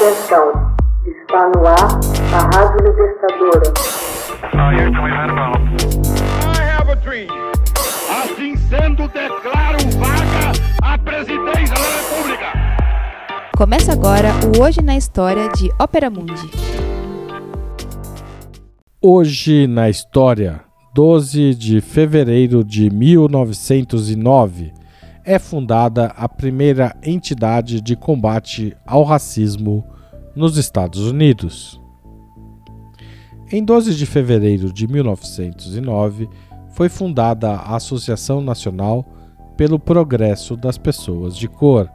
Atenção, está no ar a Rádio Libertadora. Assim sendo, declaro vaga a presidência da República. Começa agora o Hoje na História de Ópera Mundi. Hoje na História, 12 de fevereiro de 1909 é fundada a primeira entidade de combate ao racismo nos Estados Unidos. Em 12 de fevereiro de 1909, foi fundada a Associação Nacional pelo Progresso das Pessoas de Cor,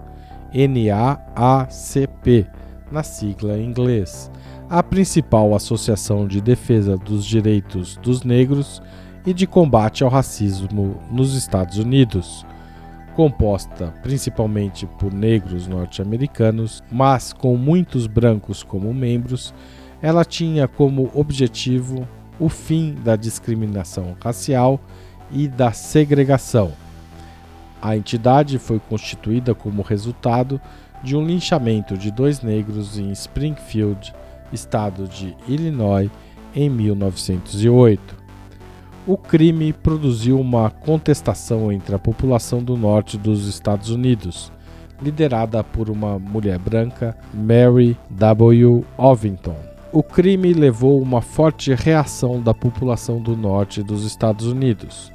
NAACP, na sigla em inglês, a principal associação de defesa dos direitos dos negros e de combate ao racismo nos Estados Unidos composta principalmente por negros norte-americanos, mas com muitos brancos como membros, ela tinha como objetivo o fim da discriminação racial e da segregação. A entidade foi constituída como resultado de um linchamento de dois negros em Springfield, estado de Illinois, em 1908 o crime produziu uma contestação entre a população do norte dos Estados Unidos, liderada por uma mulher branca, Mary W. Ovington. O crime levou uma forte reação da população do norte dos Estados Unidos.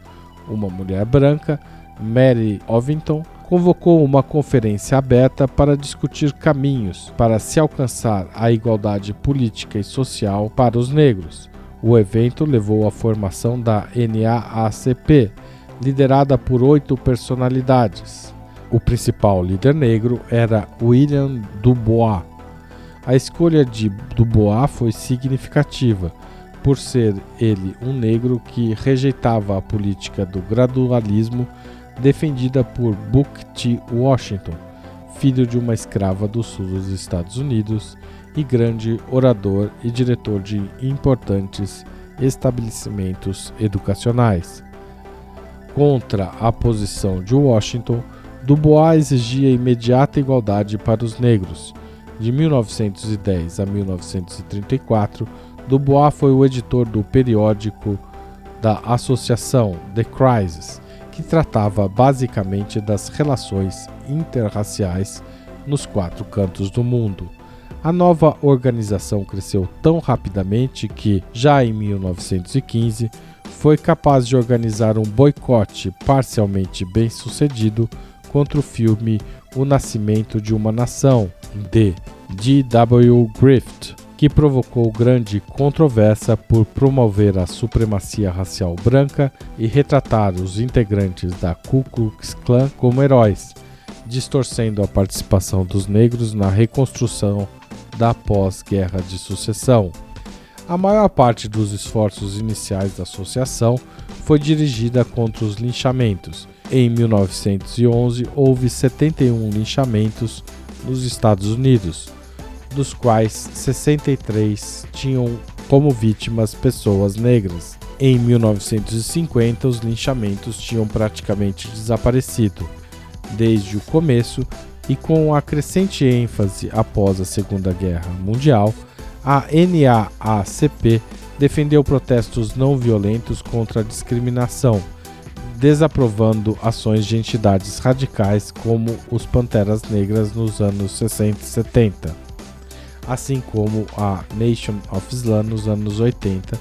Uma mulher branca, Mary Ovington, convocou uma conferência aberta para discutir caminhos para se alcançar a igualdade política e social para os negros. O evento levou à formação da NAACP, liderada por oito personalidades. O principal líder negro era William Dubois. A escolha de Dubois foi significativa, por ser ele um negro que rejeitava a política do gradualismo defendida por Booker T. Washington, filho de uma escrava do sul dos Estados Unidos e grande orador e diretor de importantes estabelecimentos educacionais. Contra a posição de Washington, Dubois exigia imediata igualdade para os negros. De 1910 a 1934, Dubois foi o editor do periódico da associação The Crisis, que tratava basicamente das relações interraciais nos quatro cantos do mundo. A nova organização cresceu tão rapidamente que, já em 1915, foi capaz de organizar um boicote parcialmente bem sucedido contra o filme O Nascimento de uma Nação, de D.W. Griffith, que provocou grande controvérsia por promover a supremacia racial branca e retratar os integrantes da Ku Klux Klan como heróis, distorcendo a participação dos negros na reconstrução da pós-guerra de sucessão. A maior parte dos esforços iniciais da associação foi dirigida contra os linchamentos. Em 1911, houve 71 linchamentos nos Estados Unidos, dos quais 63 tinham como vítimas pessoas negras. Em 1950, os linchamentos tinham praticamente desaparecido. Desde o começo, e com a crescente ênfase após a Segunda Guerra Mundial, a NAACP defendeu protestos não violentos contra a discriminação, desaprovando ações de entidades radicais como os Panteras Negras nos anos 60 e 70, assim como a Nation of Islam nos anos 80,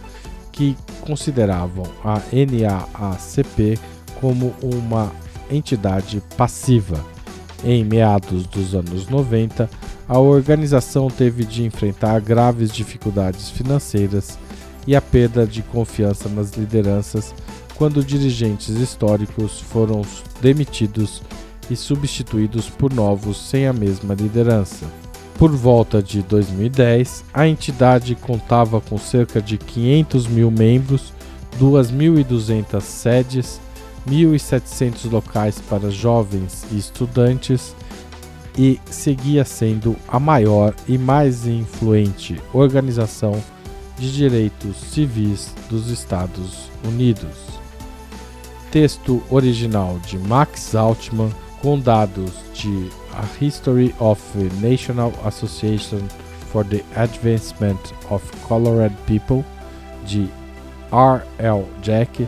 que consideravam a NAACP como uma entidade passiva. Em meados dos anos 90, a organização teve de enfrentar graves dificuldades financeiras e a perda de confiança nas lideranças quando dirigentes históricos foram demitidos e substituídos por novos sem a mesma liderança. Por volta de 2010, a entidade contava com cerca de 500 mil membros, 2.200 sedes 1.700 locais para jovens e estudantes e seguia sendo a maior e mais influente organização de direitos civis dos Estados Unidos. Texto original de Max Altman com dados de A History of the National Association for the Advancement of Colored People, de R. L. Jack,